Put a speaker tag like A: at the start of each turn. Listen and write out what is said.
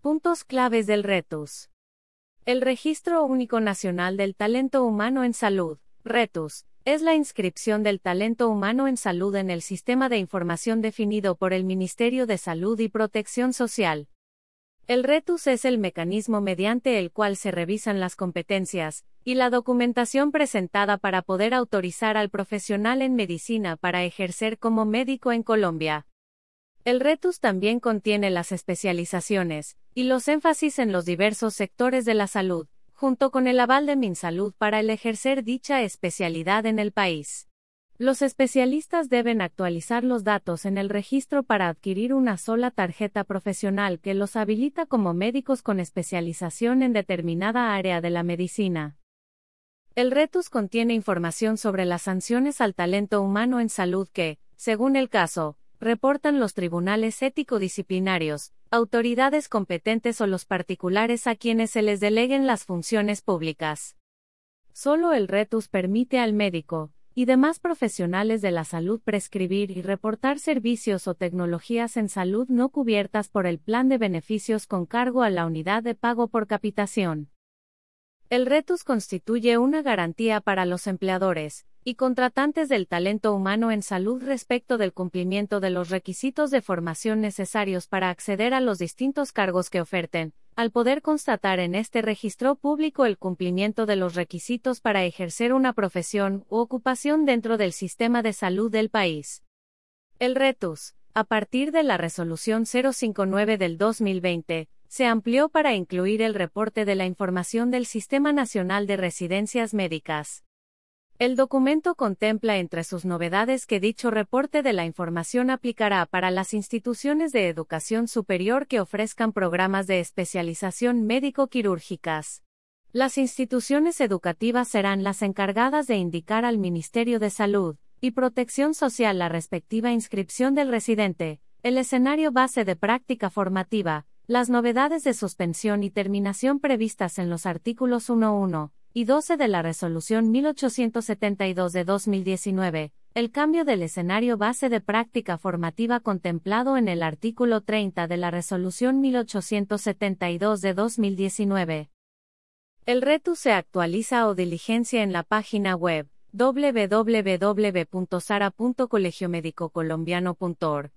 A: Puntos claves del RETUS. El Registro Único Nacional del Talento Humano en Salud, RETUS, es la inscripción del talento humano en salud en el sistema de información definido por el Ministerio de Salud y Protección Social. El RETUS es el mecanismo mediante el cual se revisan las competencias y la documentación presentada para poder autorizar al profesional en medicina para ejercer como médico en Colombia. El RETUS también contiene las especializaciones y los énfasis en los diversos sectores de la salud, junto con el aval de MinSalud para el ejercer dicha especialidad en el país. Los especialistas deben actualizar los datos en el registro para adquirir una sola tarjeta profesional que los habilita como médicos con especialización en determinada área de la medicina. El RETUS contiene información sobre las sanciones al talento humano en salud que, según el caso, reportan los tribunales ético-disciplinarios, autoridades competentes o los particulares a quienes se les deleguen las funciones públicas. Solo el RETUS permite al médico, y demás profesionales de la salud prescribir y reportar servicios o tecnologías en salud no cubiertas por el plan de beneficios con cargo a la unidad de pago por capitación. El RETUS constituye una garantía para los empleadores y contratantes del talento humano en salud respecto del cumplimiento de los requisitos de formación necesarios para acceder a los distintos cargos que oferten, al poder constatar en este registro público el cumplimiento de los requisitos para ejercer una profesión u ocupación dentro del sistema de salud del país. El RETUS, a partir de la resolución 059 del 2020, se amplió para incluir el reporte de la información del Sistema Nacional de Residencias Médicas. El documento contempla entre sus novedades que dicho reporte de la información aplicará para las instituciones de educación superior que ofrezcan programas de especialización médico-quirúrgicas. Las instituciones educativas serán las encargadas de indicar al Ministerio de Salud y Protección Social la respectiva inscripción del residente, el escenario base de práctica formativa, las novedades de suspensión y terminación previstas en los artículos 1.1 y 12 de la Resolución 1872 de 2019, el cambio del escenario base de práctica formativa contemplado en el artículo 30 de la Resolución 1872 de 2019. El reto se actualiza o diligencia en la página web www.sara.colegiomedicocolombiano.org.